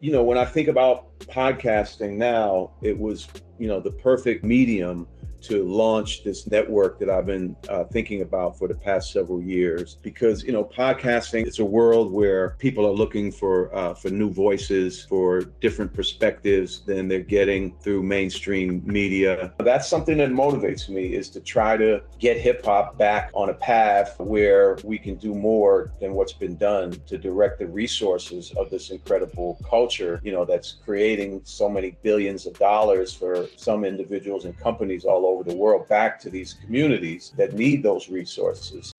you know, when I think about podcasting now, it was, you know, the perfect medium to launch this network that I've been uh, thinking about for the past several years. Because you know, podcasting it's a world where people are looking for uh, for new voices, for different perspectives than they're getting through mainstream media. That's something that motivates me is to try to get hip hop back on a path where we can do more than what's been done to direct the resources of this incredible culture. You know, that's creating so many billions of dollars for some individuals and companies all over the world back to these communities that need those resources.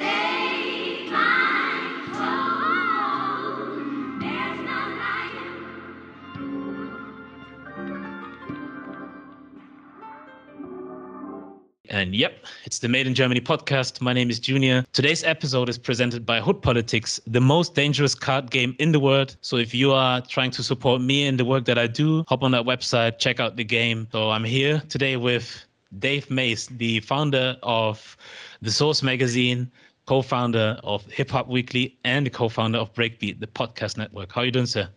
And yep, it's the Made in Germany podcast. My name is Junior. Today's episode is presented by Hood Politics, the most dangerous card game in the world. So if you are trying to support me in the work that I do, hop on that website, check out the game. So I'm here today with Dave Mays, the founder of The Source Magazine, co founder of Hip Hop Weekly, and the co founder of Breakbeat, the podcast network. How are you doing, sir?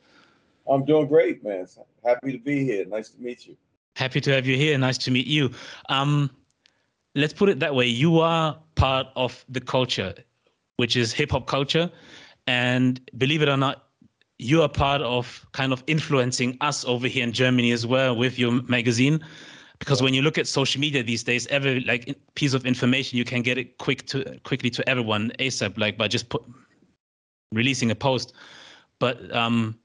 I'm doing great, man. Happy to be here. Nice to meet you. Happy to have you here. Nice to meet you. Um, let's put it that way. You are part of the culture, which is hip hop culture. And believe it or not, you are part of kind of influencing us over here in Germany as well with your magazine because when you look at social media these days every like piece of information you can get it quick to quickly to everyone asap like by just put releasing a post. But um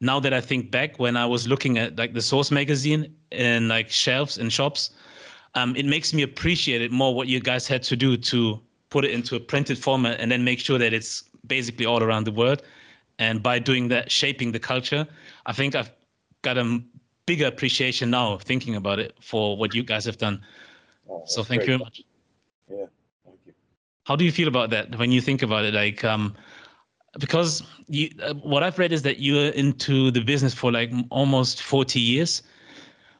now that i think back when i was looking at like the source magazine in like shelves and shops um it makes me appreciate it more what you guys had to do to put it into a printed format and then make sure that it's basically all around the world. And by doing that shaping the culture i think i've got a bigger appreciation now thinking about it for what you guys have done. Oh, so thank great. you very much. Yeah, thank you. How do you feel about that when you think about it? Like, um, because you, uh, what I've read is that you're into the business for like almost 40 years,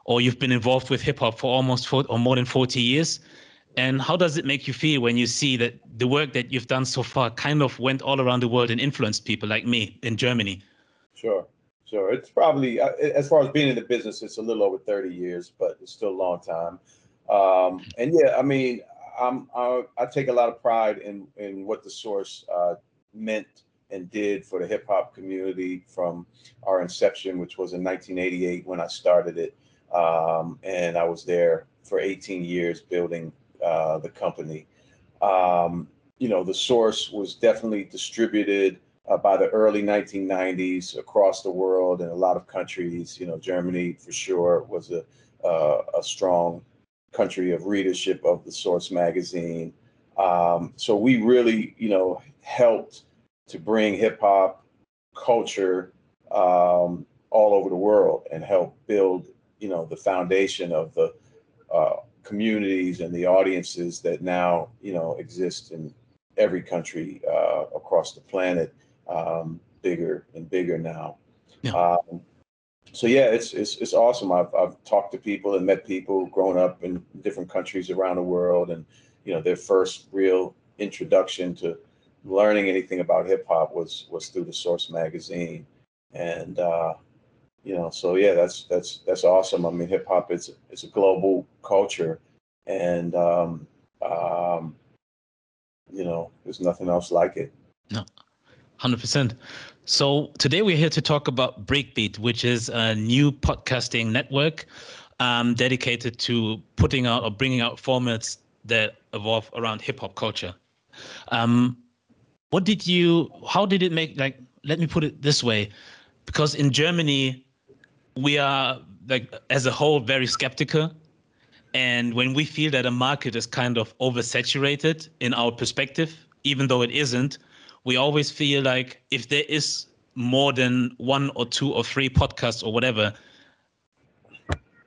or you've been involved with hip hop for almost four, or more than 40 years. And how does it make you feel when you see that the work that you've done so far kind of went all around the world and influenced people like me in Germany? Sure. Sure, it's probably uh, as far as being in the business, it's a little over thirty years, but it's still a long time. Um, and yeah, I mean, I'm, I, I, take a lot of pride in in what the source uh, meant and did for the hip hop community from our inception, which was in 1988 when I started it, um, and I was there for 18 years building uh, the company. Um, you know, the source was definitely distributed uh, by the early 1990s across the world in a lot of countries. You know, Germany for sure was a uh, a strong country of readership of the Source magazine. Um, so we really, you know, helped to bring hip hop culture um, all over the world and help build, you know, the foundation of the uh, communities and the audiences that now, you know, exist in every country uh, across the planet um, bigger and bigger now. Yeah. Um, so yeah, it's it's it's awesome. I've I've talked to people and met people growing up in different countries around the world, and you know their first real introduction to learning anything about hip hop was was through the Source magazine, and uh, you know so yeah, that's that's that's awesome. I mean, hip hop it's it's a global culture, and um, um, you know there's nothing else like it. No. 100%. So today we're here to talk about Breakbeat, which is a new podcasting network um, dedicated to putting out or bringing out formats that evolve around hip hop culture. Um, what did you, how did it make, like, let me put it this way, because in Germany, we are, like, as a whole, very skeptical. And when we feel that a market is kind of oversaturated in our perspective, even though it isn't, we always feel like if there is more than one or two or three podcasts or whatever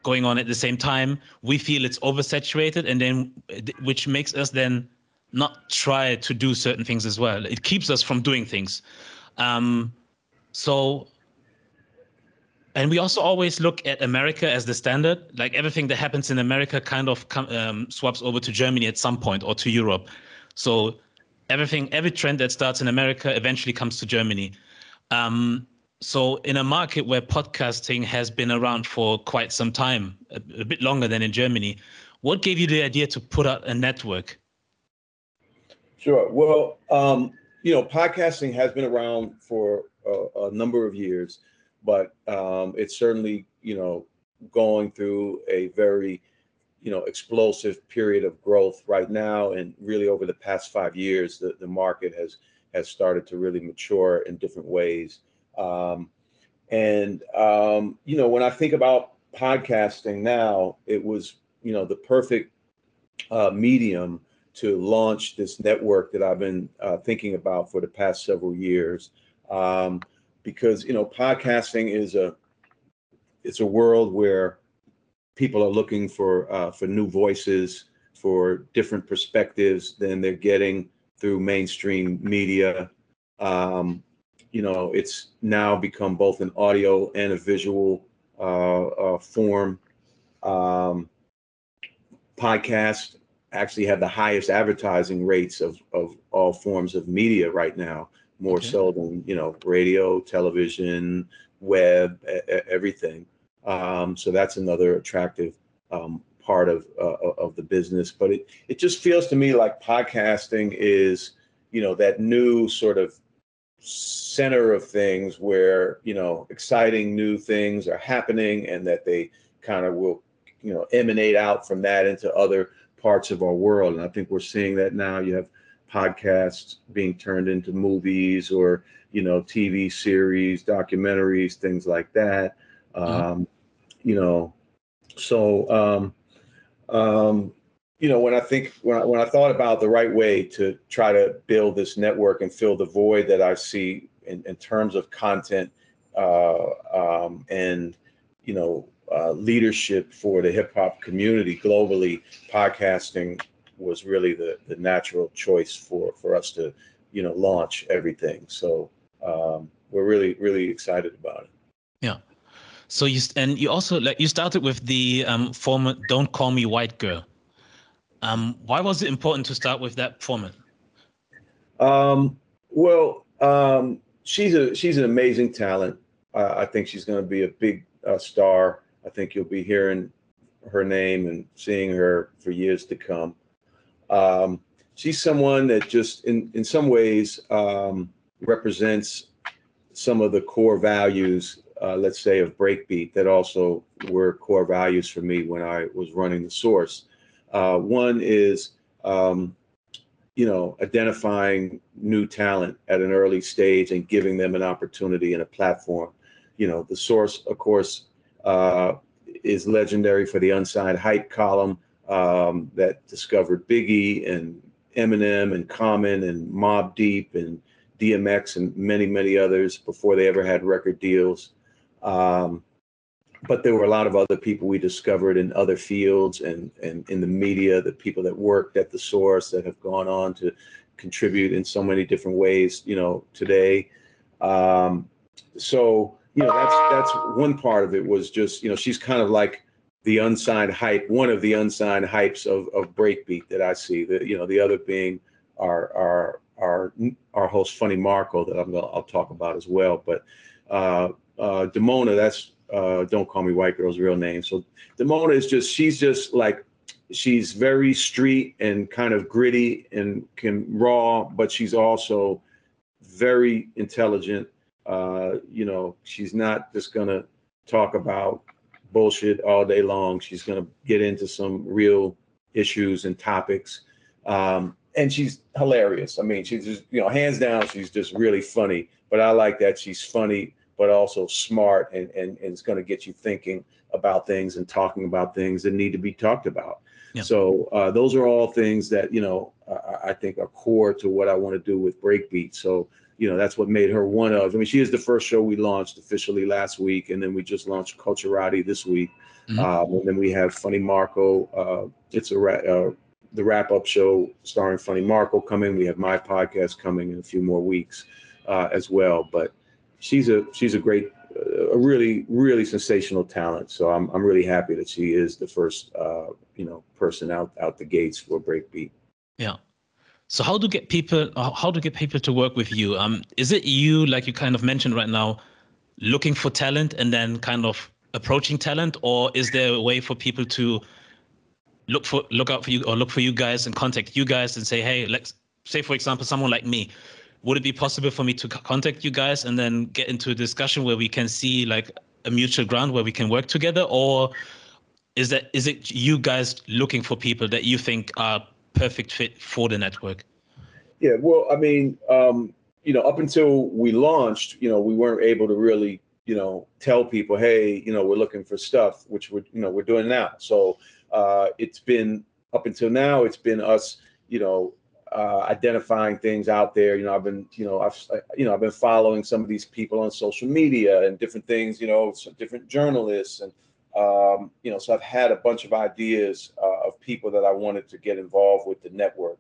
going on at the same time, we feel it's oversaturated, and then which makes us then not try to do certain things as well. It keeps us from doing things. Um, so, and we also always look at America as the standard. Like everything that happens in America kind of um, swaps over to Germany at some point or to Europe. So everything, every trend that starts in America eventually comes to Germany. Um, So, in a market where podcasting has been around for quite some time, a, a bit longer than in Germany, what gave you the idea to put out a network? Sure. Well, um, you know, podcasting has been around for a, a number of years, but um, it's certainly, you know, going through a very, you know, explosive period of growth right now. And really over the past five years, the, the market has has started to really mature in different ways. Um, and, um, you know, when I think about podcasting now, it was, you know, the perfect uh, medium to launch this network that I've been uh, thinking about for the past several years. Um, because, you know, podcasting is a, it's a world where people are looking for uh, for new voices, for different perspectives than they're getting through mainstream media. Um, you know, it's now become both an audio and a visual uh, uh, form. Um, podcasts actually have the highest advertising rates of, of all forms of media right now, more okay. so than, you know, radio, television, web, everything. Um, so that's another attractive um, part of uh, of the business. But it it just feels to me like podcasting is, you know, that new sort of center of things where you know exciting new things are happening and that they kind of will you know emanate out from that into other parts of our world and i think we're seeing that now you have podcasts being turned into movies or you know tv series documentaries things like that. Um, you know so um, um, you know, when I think when I, when I thought about the right way to try to build this network and fill the void that I see in, in terms of content uh, um, and you know uh, leadership for the hip hop community globally, podcasting was really the the natural choice for for us to you know launch everything. So um, we're really really excited about it. Yeah. So you and you also like you started with the um, format "Don't Call Me White Girl." Um, why was it important to start with that format? Um, well, um, she's a she's an amazing talent. Uh, I think she's going to be a big uh, star. I think you'll be hearing her name and seeing her for years to come. Um, she's someone that just, in in some ways, um, represents some of the core values, uh, let's say, of breakbeat that also were core values for me when I was running the source. Uh, one is, um, you know, identifying new talent at an early stage and giving them an opportunity and a platform. You know, the source, of course, uh, is legendary for the unsigned hype column um, that discovered Biggie and Eminem and Common and Mobb Deep and DMX and many, many others before they ever had record deals. Um, but there were a lot of other people we discovered in other fields and, and in the media, the people that worked at the source that have gone on to contribute in so many different ways, you know, today. Um, so, you know, that's that's one part of it was just, you know, she's kind of like the unsigned hype, one of the unsigned hypes of, of breakbeat that I see. The, you know, the other being our our our our host Funny Marco that I'm gonna I'll talk about as well. But uh, uh, Damona, that's uh, don't call me white girl's real name. So Damona is just she's just like she's very street and kind of gritty and can raw, but she's also very intelligent. Uh, you know, she's not just gonna talk about bullshit all day long. She's gonna get into some real issues and topics. Um, and she's hilarious. I mean, she's just, you know, hands down, she's just really funny. But I like that she's funny but also smart and, and, and it's going to get you thinking about things and talking about things that need to be talked about. Yeah. So uh, those are all things that you know I, I think are core to what I want to do with Breakbeat. So you know that's what made her one of. I mean, she is the first show we launched officially last week, and then we just launched Culturati this week, mm-hmm. um, and then we have Funny Marco. Uh, it's a ra- uh, the wrap up show starring Funny Marco coming. We have my podcast coming in a few more weeks uh, as well. But she's a she's a great, a really really sensational talent. So I'm I'm really happy that she is the first uh, you know person out out the gates for breakbeat. Yeah. So how to get people how to get people to work with you? Um, is it you like you kind of mentioned right now, looking for talent and then kind of approaching talent, or is there a way for people to look for look out for you or look for you guys and contact you guys and say, hey, let's say for example, someone like me, would it be possible for me to contact you guys and then get into a discussion where we can see like a mutual ground where we can work together, or is that is it you guys looking for people that you think are perfect fit for the network? Yeah, well, I mean, um, you know, up until we launched, you know, we weren't able to really, you know, tell people, hey, you know, we're looking for stuff, which we're, you know, we're doing now. So uh, it's been up until now, it's been us, you know, uh, identifying things out there. You know, I've been, you know, I've, you know, I've been following some of these people on social media and different things. You know, different journalists and, um, you know, so I've had a bunch of ideas uh, of people that I wanted to get involved with the network.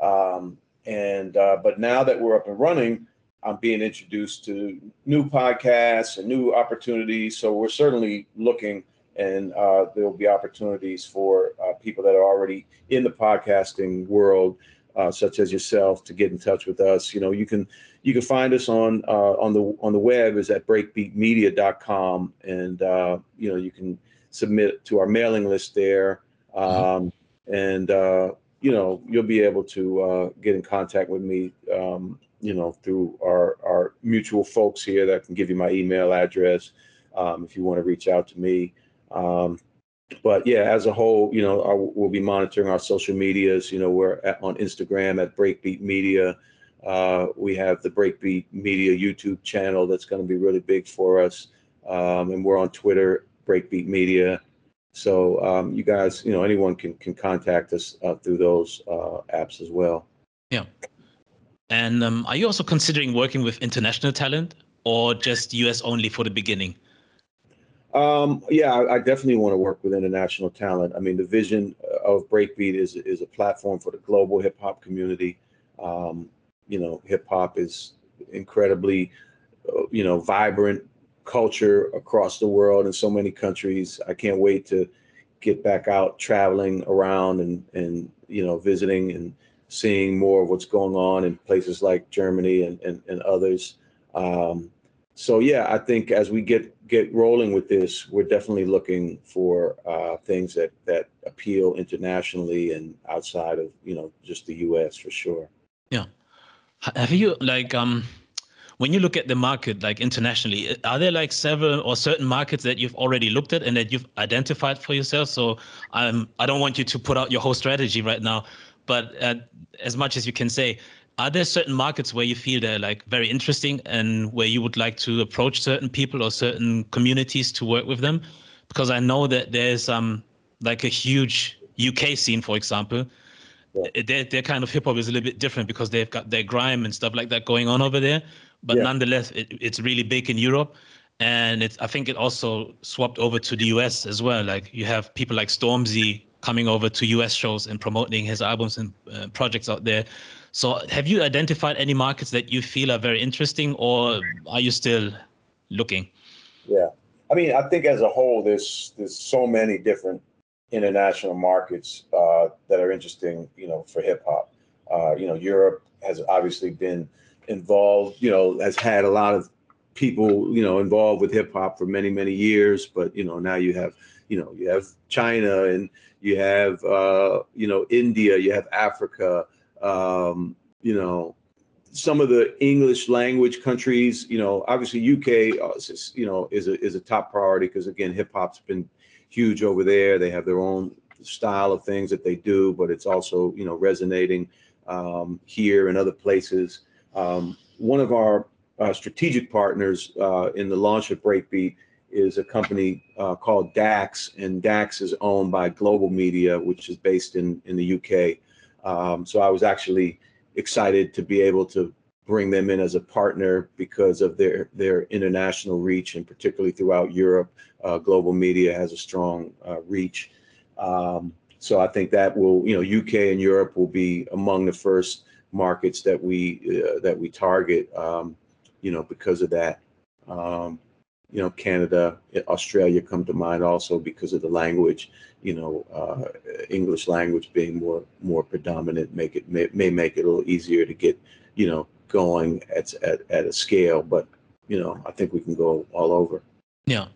Um, and uh, but now that we're up and running, I'm being introduced to new podcasts and new opportunities. So we're certainly looking, and uh, there will be opportunities for uh, people that are already in the podcasting world, uh, such as yourself, to get in touch with us. You know, you can you can find us on uh, on the on the web is at breakbeatmedia.com, and uh, you know you can submit to our mailing list there. Mm-hmm. Um, and you know, you'll be able to uh, get in contact with me, um, you know, through our, our mutual folks here that can give you my email address um, if you want to reach out to me. Um, but yeah, as a whole, you know, our, we'll be monitoring our social medias. You know, we're at, on Instagram at Breakbeat Media. Uh, we have the Breakbeat Media YouTube channel that's going to be really big for us. Um, and we're on Twitter, Breakbeat Media. So um, you guys, you know, anyone can can contact us uh, through those uh, apps as well. Yeah. And um, are you also considering working with international talent or just US only for the beginning? Um, yeah, I, I, definitely want to work with international talent. I mean, the vision of Breakbeat is is a platform for the global hip hop community. Um, you know, hip hop is incredibly, uh, you know, vibrant culture across the world in so many countries. I can't wait to get back out traveling around and and you know visiting and seeing more of what's going on in places like Germany and and, and others. Um, so yeah, I think as we get get rolling with this, we're definitely looking for uh, things that that appeal internationally and outside of you know just the U.S. for sure. Yeah, have you like um when you look at the market like internationally are there like several or certain markets that you've already looked at and that you've identified for yourself so I'm i don't want you to put out your whole strategy right now but uh, as much as you can say are there certain markets where you feel they're like very interesting and where you would like to approach certain people or certain communities to work with them because i know that there's um like a huge uk scene for example yeah. their, their kind of hip hop is a little bit different because they've got their grime and stuff like that going on over there but yeah. nonetheless, it, it's really big in Europe. And it's, I think it also swapped over to the US as well. Like you have people like Stormzy coming over to US shows and promoting his albums and uh, projects out there. So have you identified any markets that you feel are very interesting or are you still looking? Yeah. I mean, I think as a whole, there's there's so many different international markets uh, that are interesting, you know, for hip hop. Uh, you know, Europe has obviously been involved, you know, has had a lot of people, you know, involved with hip hop for many, many years. But, you know, now you have, you know, you have China and you have, uh, you know, India, you have Africa, um, you know, some of the English language countries, you know, obviously UK, uh, you know, is a, is a top priority because again, hip hop's been huge over there. They have their own style of things that they do, but it's also, you know, resonating um, here and other places. Um, one of our uh, strategic partners uh, in the launch of Breakbeat is a company uh, called Dax, and Dax is owned by Global Media, which is based in in the UK. Um, so I was actually excited to be able to bring them in as a partner because of their their international reach, and particularly throughout Europe, uh, Global Media has a strong uh, reach. Um, so I think that will, you know, UK and Europe will be among the first markets that we uh, that we target. Um, you know, because of that. Um, you know, Canada, Australia come to mind also because of the language. You know, uh, English language being more more predominant make it may, may make it a little easier to get you know going at at, at a scale. But you know, I think we can go all over. Yeah.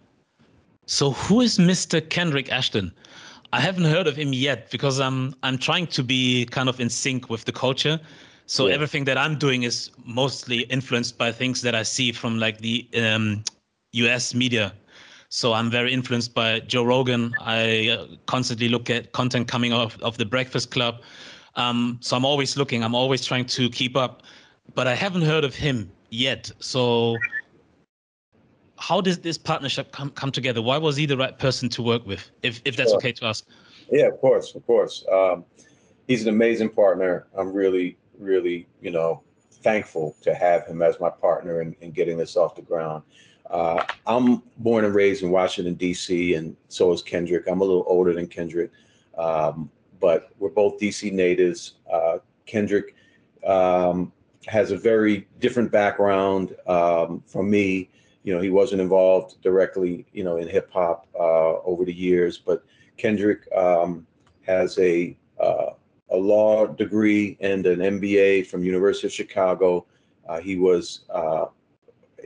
So who is Mr. Kendrick Ashton? I haven't heard of him yet because I'm I'm trying to be kind of in sync with the culture. So yeah. everything that I'm doing is mostly influenced by things that I see from like the um, U.S. media. So I'm very influenced by Joe Rogan. I uh, constantly look at content coming off of the Breakfast Club. Um, so I'm always looking. I'm always trying to keep up, but I haven't heard of him yet. So how did this partnership come come together? Why was he the right person to work with? If if that's sure. okay to ask. Yeah, of course, of course. Um, he's an amazing partner. I'm really, really, you know, thankful to have him as my partner in, in getting this off the ground. Uh, I'm born and raised in Washington D.C., and so is Kendrick. I'm a little older than Kendrick, um, but we're both D.C. natives. Uh, Kendrick um, has a very different background um, from me you know, he wasn't involved directly, you know, in hip hop uh, over the years, but Kendrick um, has a uh, a law degree and an MBA from University of Chicago. Uh, he was uh,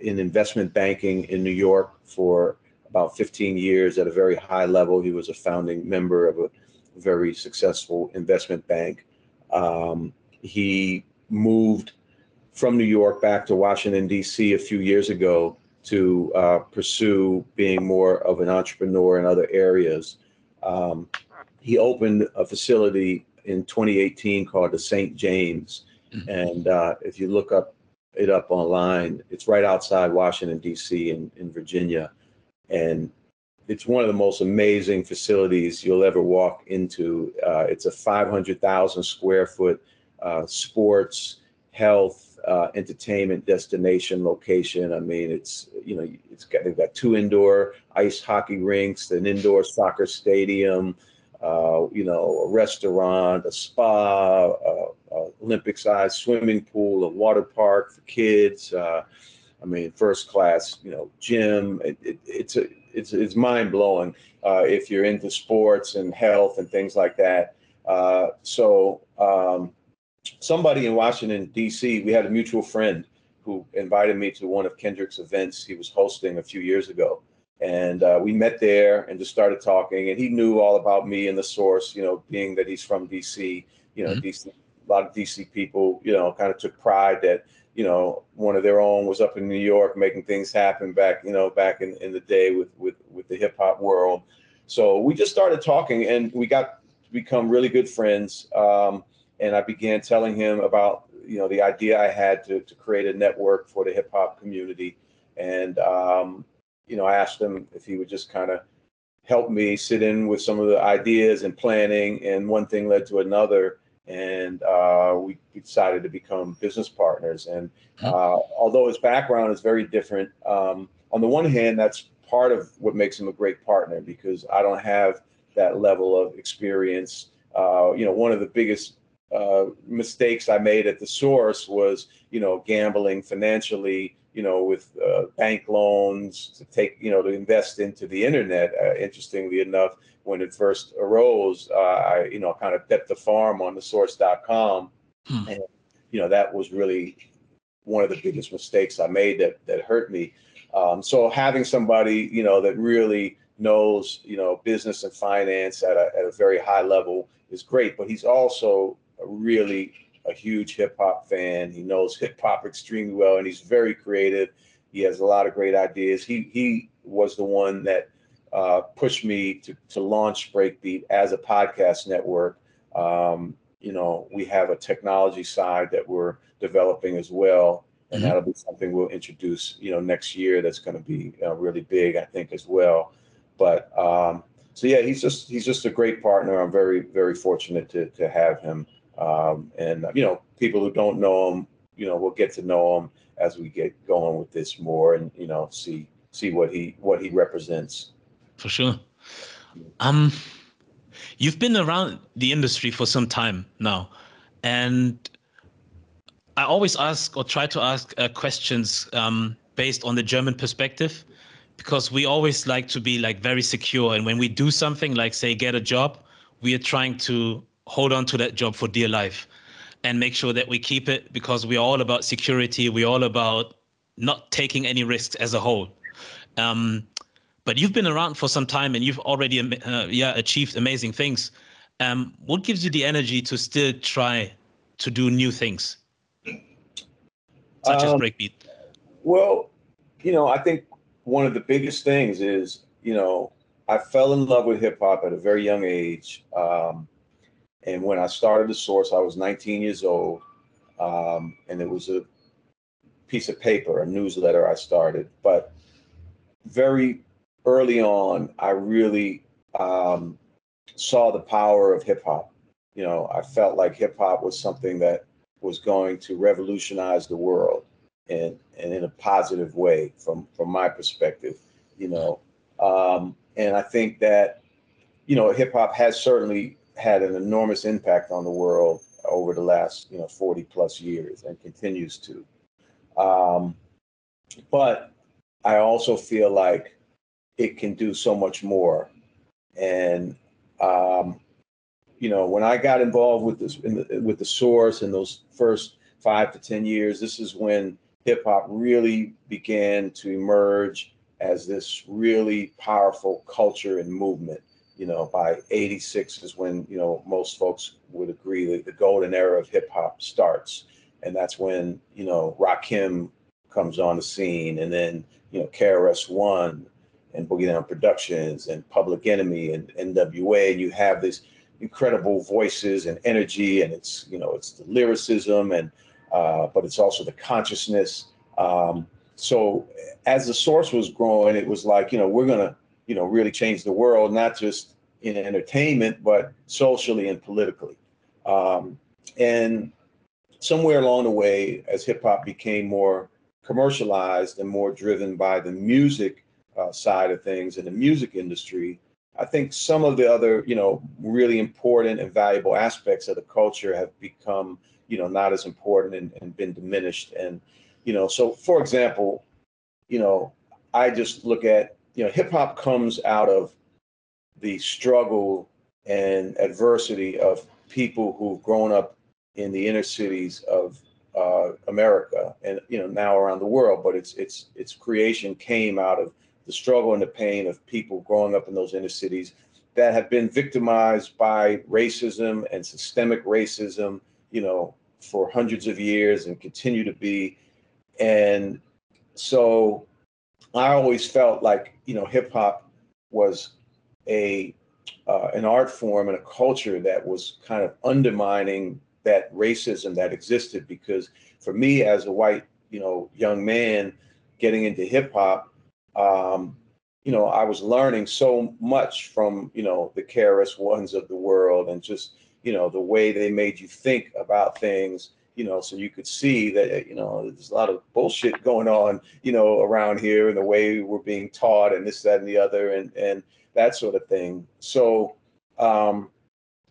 in investment banking in New York for about 15 years at a very high level. He was a founding member of a very successful investment bank. Um, he moved from New York back to Washington, D.C. a few years ago to uh, pursue being more of an entrepreneur in other areas. Um, he opened a facility in 2018 called the St. James. Mm-hmm. And uh, if you look up it up online, it's right outside Washington, D.C., in, in Virginia. And it's one of the most amazing facilities you'll ever walk into. Uh, it's a 500,000 square foot uh, sports, health, uh, entertainment destination location. I mean, it's you know, it's got they've got two indoor ice hockey rinks, an indoor soccer stadium, uh, you know, a restaurant, a spa, Olympic-sized swimming pool, a water park for kids. Uh, I mean, first class, you know, gym. It, it, it's a it's it's mind blowing uh, if you're into sports and health and things like that. Uh, so. Um, somebody in Washington, D.C., we had a mutual friend who invited me to one of Kendrick's events he was hosting a few years ago. And uh, we met there and just started talking. And he knew all about me and the source, you know, being that he's from D.C., you know, mm-hmm. D.C., a lot of D.C. people, you know, kind of took pride that, you know, one of their own was up in New York making things happen back, you know, back in, in the day with, with, with the hip hop world. So we just started talking and we got to become really good friends. Um, and I began telling him about you know the idea I had to to create a network for the hip hop community, and um, you know I asked him if he would just kind of help me sit in with some of the ideas and planning, and one thing led to another, and uh, we decided to become business partners. And uh, although his background is very different, um, on the one hand, that's part of what makes him a great partner because I don't have that level of experience. Uh, you know, one of the biggest uh, mistakes I made at the source was, you know, gambling financially, you know, with uh, bank loans to take, you know, to invest into the internet. Uh, interestingly enough, when it first arose, uh, I, you know, kind of bet the farm on the source.com. Hmm. And, you know, that was really one of the biggest mistakes I made that, that hurt me. Um, so having somebody, you know, that really knows, you know, business and finance at a, at a very high level is great, but he's also really a huge hip hop fan. He knows hip hop extremely well, and he's very creative. He has a lot of great ideas. He he was the one that uh, pushed me to to launch Breakbeat as a podcast network. Um, you know, we have a technology side that we're developing as well, and mm-hmm. that'll be something we'll introduce. You know, next year. That's going to be uh, really big, I think, as well. But um, so yeah, he's just he's just a great partner. I'm very very fortunate to to have him. Um, and you know, people who don't know him, you know, we'll get to know him as we get going with this more, and you know, see see what he what he represents. For sure. Um, you've been around the industry for some time now, and I always ask or try to ask uh, questions um, based on the German perspective because we always like to be like very secure and when we do something like say get a job we are trying to hold on to that job for dear life and make sure that we keep it because we're all about security. We're all about not taking any risks as a whole. Um, but you've been around for some time and you've already uh, yeah achieved amazing things. Um, what gives you the energy to still try to do new things, such um, as breakbeat? Well, you know, I think one of the biggest things is you know I fell in love with hip hop at a very young age. Um, and when I started the source, I was 19 years old. Um, and it was a piece of paper, a newsletter I started. But very early on, I really um, saw the power of hip hop. You know, I felt like hip hop was something that was going to revolutionize the world and, and in a positive way from, from my perspective, you know. Um, and I think that, you know, hip hop has certainly had an enormous impact on the world over the last, you know, 40 plus years and continues to. Um, but I also feel like it can do so much more. And um, you know, when I got involved with this the, with the source in those first five to ten years, this is when hip hop really began to emerge as this really powerful culture and movement. You know, by '86 is when you know most folks would agree that the golden era of hip hop starts, and that's when you know Rakim comes on the scene, and then you know KRS One and Boogie Down Productions and Public Enemy and NWA, and you have these incredible voices and energy, and it's you know it's the lyricism and uh, but it's also the consciousness. Um, so as the source was growing, it was like you know we're gonna you know really change the world, not just in entertainment, but socially and politically. Um, and somewhere along the way, as hip hop became more commercialized and more driven by the music uh, side of things and the music industry, I think some of the other, you know, really important and valuable aspects of the culture have become, you know, not as important and, and been diminished. And, you know, so for example, you know, I just look at, you know, hip hop comes out of the struggle and adversity of people who've grown up in the inner cities of uh, America and you know now around the world. But its its its creation came out of the struggle and the pain of people growing up in those inner cities that have been victimized by racism and systemic racism, you know, for hundreds of years and continue to be. And so I always felt like, you know, hip hop was a uh, an art form and a culture that was kind of undermining that racism that existed because for me as a white you know young man getting into hip hop um, you know, I was learning so much from, you know, the KRS ones of the world and just, you know, the way they made you think about things, you know, so you could see that, you know, there's a lot of bullshit going on, you know, around here and the way we're being taught and this, that, and the other and, and that sort of thing. So, um,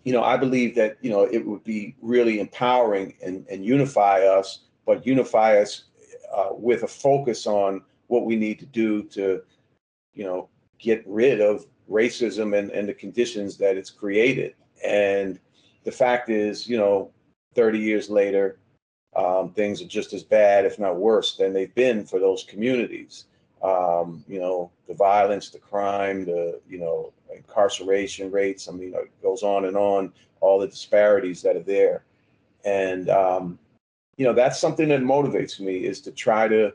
you know, I believe that, you know, it would be really empowering and, and unify us, but unify us uh, with a focus on what we need to do to, you know, get rid of racism and, and the conditions that it's created. And the fact is, you know, 30 years later, um, things are just as bad, if not worse, than they've been for those communities. Um, you know, the violence, the crime, the, you know, incarceration rates. I mean, it goes on and on, all the disparities that are there. And, um, you know, that's something that motivates me is to try to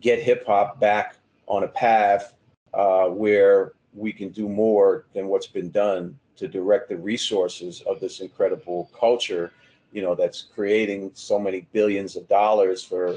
get hip hop back on a path uh, where we can do more than what's been done to direct the resources of this incredible culture, you know, that's creating so many billions of dollars for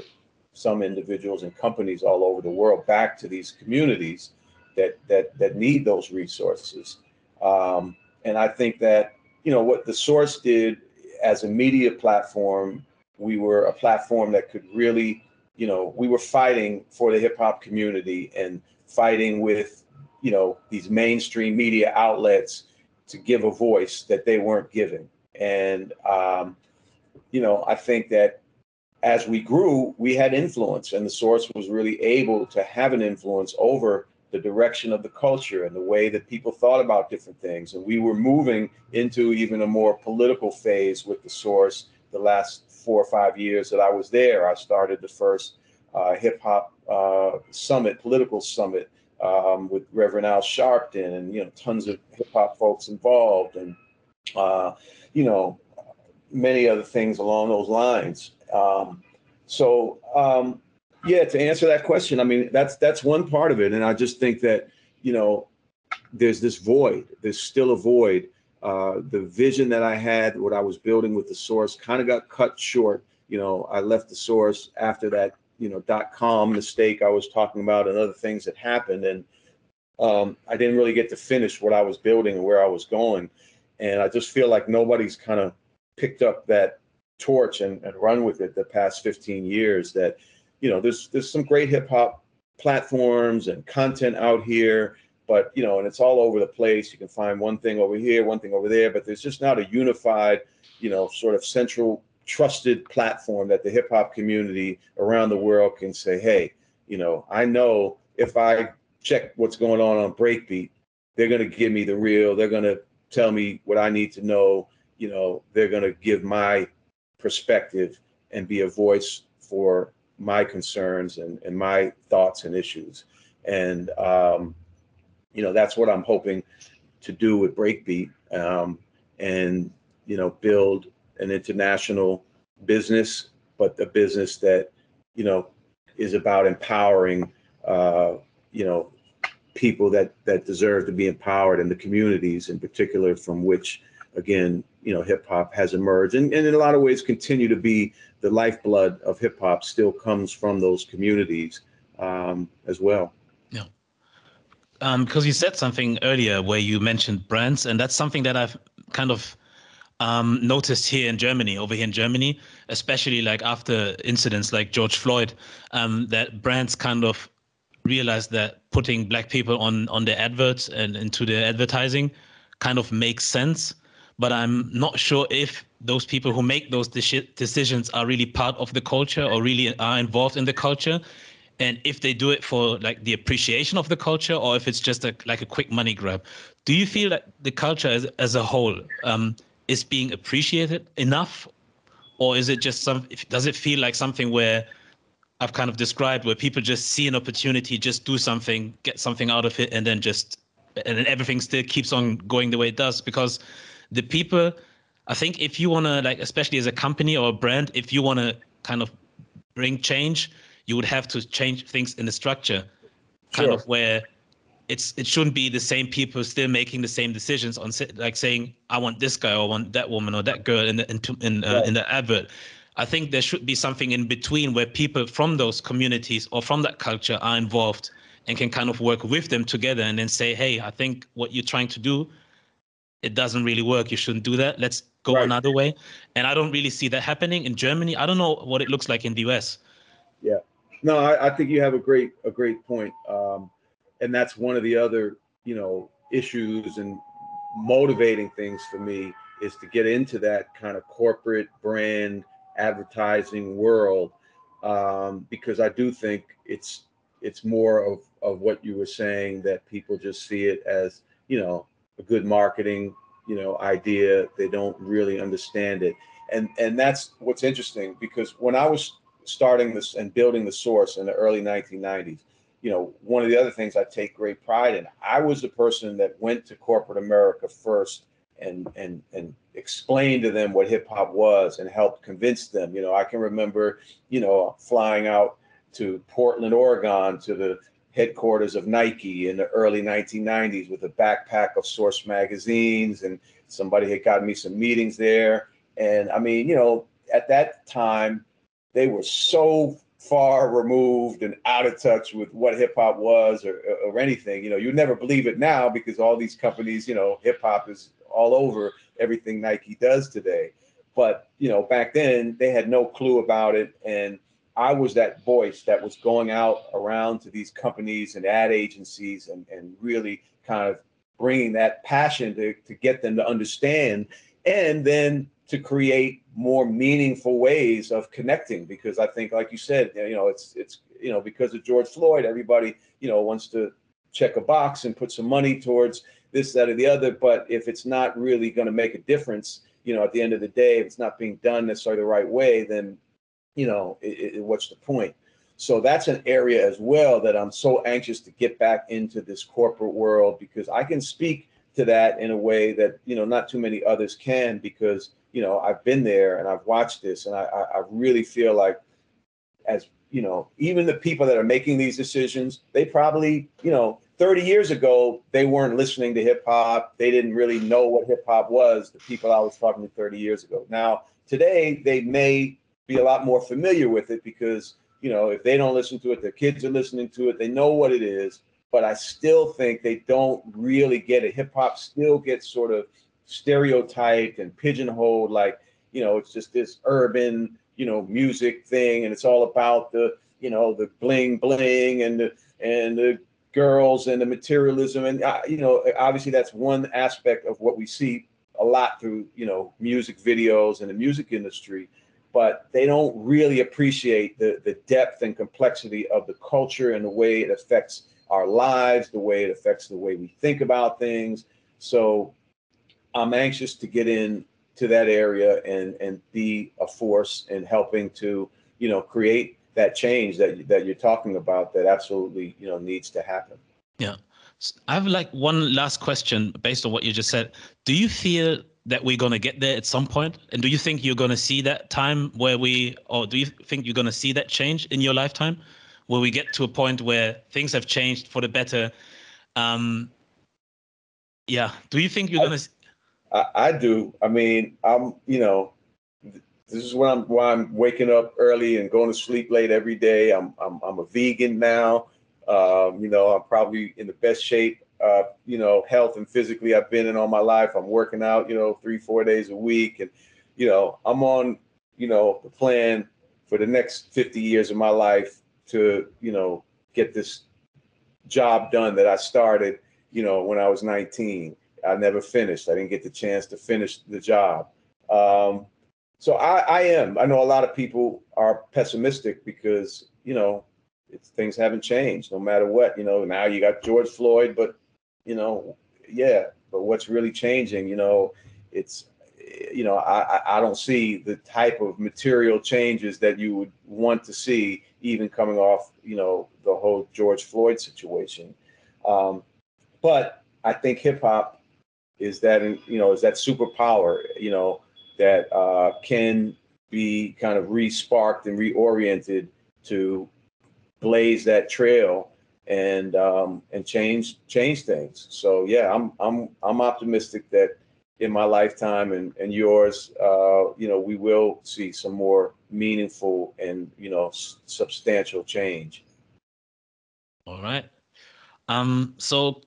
some individuals and companies all over the world back to these communities that that that need those resources. Um, and I think that you know what the source did as a media platform, we were a platform that could really you know, we were fighting for the hip hop community and fighting with, you know, these mainstream media outlets to give a voice that they weren't giving. And, um, you know, I think that as we grew, we had influence, and the source was really able to have an influence over the direction of the culture and the way that people thought about different things. And we were moving into even a more political phase with the source the last four or five years that I was there. I started the first uh, hip hop uh, summit, political summit um, with Reverend Al Sharpton, and you know tons of hip hop folks involved, and uh, you know many other things along those lines. Um, so um, yeah, to answer that question, I mean that's that's one part of it, and I just think that you know there's this void. There's still a void. Uh, the vision that I had, what I was building with the source, kind of got cut short. You know, I left the source after that you know dot com mistake I was talking about and other things that happened, and um, I didn't really get to finish what I was building and where I was going. And I just feel like nobody's kind of picked up that torch and, and run with it the past 15 years. That you know, there's there's some great hip hop platforms and content out here, but you know, and it's all over the place. You can find one thing over here, one thing over there, but there's just not a unified, you know, sort of central trusted platform that the hip hop community around the world can say, hey, you know, I know if I check what's going on on Breakbeat, they're going to give me the real, they're going to tell me what I need to know. You know, they're going to give my perspective and be a voice for my concerns and, and my thoughts and issues. And, um, you know, that's what I'm hoping to do with Breakbeat um, and, you know, build an international business, but a business that you know is about empowering uh, you know people that that deserve to be empowered in the communities in particular from which again you know hip hop has emerged and, and in a lot of ways continue to be the lifeblood of hip hop still comes from those communities um, as well yeah um, because you said something earlier where you mentioned brands and that's something that i've kind of um, noticed here in Germany, over here in Germany, especially like after incidents like George Floyd, um, that brands kind of realized that putting black people on on their adverts and into their advertising kind of makes sense. But I'm not sure if those people who make those de- decisions are really part of the culture or really are involved in the culture. And if they do it for like the appreciation of the culture or if it's just a like a quick money grab. Do you feel that the culture as, as a whole um, is being appreciated enough? Or is it just some does it feel like something where i've kind of described where people just see an opportunity just do something get something out of it and then just and then everything still keeps on going the way it does? Because the people i think if you want to like especially as a company or a brand if you want to kind of bring change you would have to change things in the structure kind sure. of where it's it shouldn't be the same people still making the same decisions on like saying I want this guy or I want that woman or that girl in the in in, uh, in the advert. I think there should be something in between where people from those communities or from that culture are involved and can kind of work with them together and then say, hey, I think what you're trying to do, it doesn't really work. You shouldn't do that. Let's go right. another way. And I don't really see that happening in Germany. I don't know what it looks like in the US. Yeah. No, I, I think you have a great a great point. Um, and that's one of the other you know issues and motivating things for me is to get into that kind of corporate brand advertising world um, because I do think it's it's more of of what you were saying that people just see it as you know a good marketing you know idea they don't really understand it and and that's what's interesting because when I was starting this and building the source in the early 1990s you know, one of the other things I take great pride in. I was the person that went to corporate America first and and and explained to them what hip hop was and helped convince them. You know, I can remember, you know, flying out to Portland, Oregon to the headquarters of Nike in the early 1990s with a backpack of source magazines and somebody had gotten me some meetings there and I mean, you know, at that time they were so far removed and out of touch with what hip hop was or, or anything. You know, you'd never believe it now because all these companies, you know, hip hop is all over everything Nike does today. But, you know, back then they had no clue about it. And I was that voice that was going out around to these companies and ad agencies and, and really kind of bringing that passion to, to get them to understand and then to create more meaningful ways of connecting because I think like you said you know it's it's you know because of George Floyd everybody you know wants to check a box and put some money towards this that or the other. But if it's not really going to make a difference you know at the end of the day if it's not being done necessarily the right way then you know it, it, what's the point? So that's an area as well that I'm so anxious to get back into this corporate world because I can speak to that in a way that you know not too many others can because you know I've been there and I've watched this and I, I really feel like as you know even the people that are making these decisions they probably you know 30 years ago they weren't listening to hip hop. They didn't really know what hip hop was the people I was talking to 30 years ago. Now today they may be a lot more familiar with it because you know if they don't listen to it their kids are listening to it they know what it is. But I still think they don't really get it. Hip hop still gets sort of stereotyped and pigeonholed, like you know, it's just this urban, you know, music thing, and it's all about the, you know, the bling bling and the and the girls and the materialism, and uh, you know, obviously that's one aspect of what we see a lot through you know music videos and the music industry but they don't really appreciate the the depth and complexity of the culture and the way it affects our lives, the way it affects the way we think about things. So I'm anxious to get in to that area and and be a force in helping to you know create that change that that you're talking about that absolutely you know needs to happen. Yeah. I have like one last question based on what you just said. Do you feel that we're going to get there at some point? And do you think you're going to see that time where we, or do you think you're going to see that change in your lifetime? where we get to a point where things have changed for the better? Um, yeah. Do you think you're gonna? I, I do. I mean, I'm. You know, this is why I'm why I'm waking up early and going to sleep late every day. I'm I'm I'm a vegan now. Um, you know, I'm probably in the best shape. Uh, you know, health and physically I've been in all my life. I'm working out. You know, three four days a week, and you know, I'm on. You know, the plan for the next 50 years of my life to you know get this job done that I started you know when I was 19. I never finished. I didn't get the chance to finish the job. Um, so I, I am. I know a lot of people are pessimistic because you know things haven't changed no matter what. You know now you got George Floyd, but you know yeah, but what's really changing? You know it's you know I I don't see the type of material changes that you would want to see even coming off, you know, the whole George Floyd situation. Um, but I think hip hop is that, you know, is that superpower, you know, that uh, can be kind of re-sparked and reoriented to blaze that trail and um, and change change things. So yeah, I'm I'm I'm optimistic that in my lifetime and, and yours, uh, you know, we will see some more meaningful and, you know, s- substantial change. All right. Um, so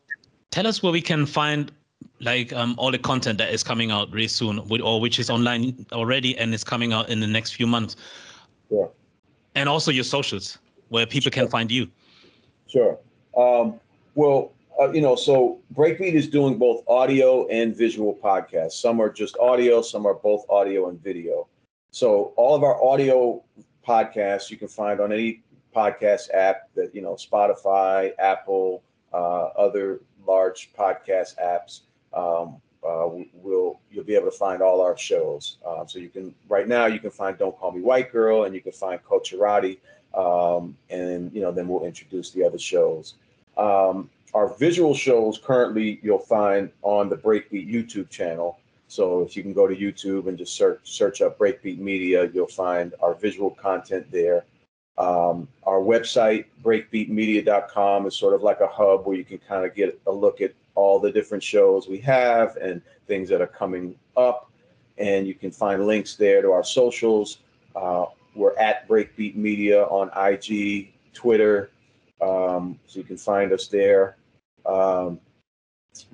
tell us where we can find like um, all the content that is coming out really soon with, or which is online already and is coming out in the next few months. Yeah. And also your socials where people sure. can find you. Sure. Um, well, uh, you know, so Breakbeat is doing both audio and visual podcasts. Some are just audio, some are both audio and video. So all of our audio podcasts you can find on any podcast app that you know, Spotify, Apple, uh, other large podcast apps. Um, uh, will you'll be able to find all our shows. Uh, so you can right now you can find Don't Call Me White Girl and you can find Culturati, um, and you know then we'll introduce the other shows. Um, our visual shows currently you'll find on the Breakbeat YouTube channel. So if you can go to YouTube and just search search up Breakbeat Media, you'll find our visual content there. Um, our website, breakbeatmedia.com, is sort of like a hub where you can kind of get a look at all the different shows we have and things that are coming up. And you can find links there to our socials. Uh, we're at Breakbeat Media on IG, Twitter, um, so you can find us there. Um,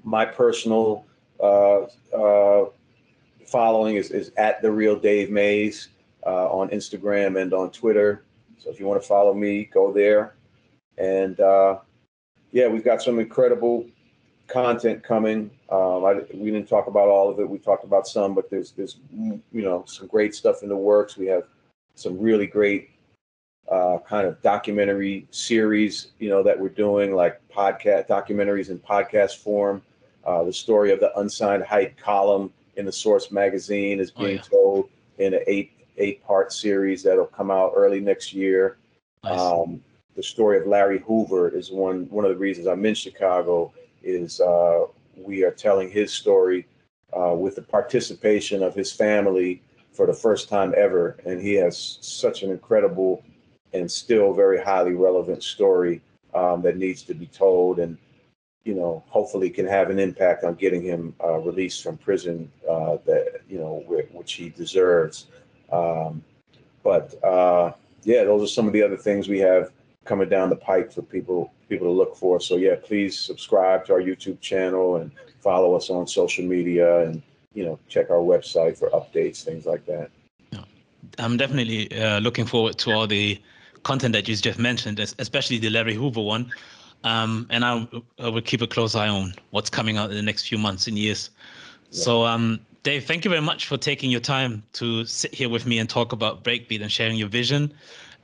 my personal uh, uh, following is, is at the real Dave Mays uh, on Instagram and on Twitter. So if you want to follow me, go there. And uh, yeah, we've got some incredible content coming. Um, I, we didn't talk about all of it. We talked about some, but there's there's you know some great stuff in the works. We have some really great uh, kind of documentary series, you know, that we're doing, like podcast documentaries in podcast form. Uh, the story of the Unsigned Hype column in the Source magazine is oh, being oh, yeah. told in an eight eight part series that'll come out early next year. Nice. Um, the story of Larry Hoover is one one of the reasons I'm in Chicago. Is uh, we are telling his story uh, with the participation of his family for the first time ever, and he has such an incredible and still very highly relevant story um, that needs to be told, and you know, hopefully can have an impact on getting him uh, released from prison uh, that you know which he deserves. Um, but uh, yeah, those are some of the other things we have coming down the pipe for people people to look for. So yeah, please subscribe to our YouTube channel and follow us on social media and you know check our website for updates, things like that. I'm definitely uh, looking forward to all the content that you just mentioned, especially the Larry Hoover one. Um, and I, I, will keep a close eye on what's coming out in the next few months and years. Yeah. So, um, Dave, thank you very much for taking your time to sit here with me and talk about Breakbeat and sharing your vision.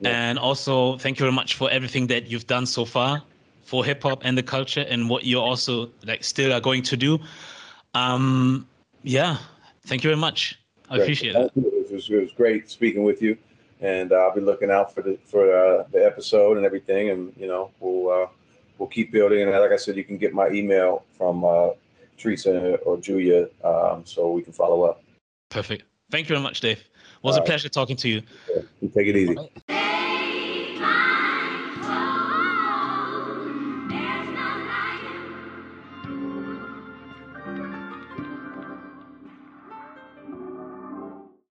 And also, thank you very much for everything that you've done so far for hip hop and the culture, and what you're also like still are going to do. Um, yeah, thank you very much. I great. appreciate it. It was, it was, great speaking with you, and uh, I'll be looking out for the for uh, the episode and everything, and you know we'll uh, we'll keep building. And like I said, you can get my email from uh, Teresa or Julia, um, so we can follow up. Perfect. Thank you very much, Dave. It was All a pleasure talking to you. You take it easy.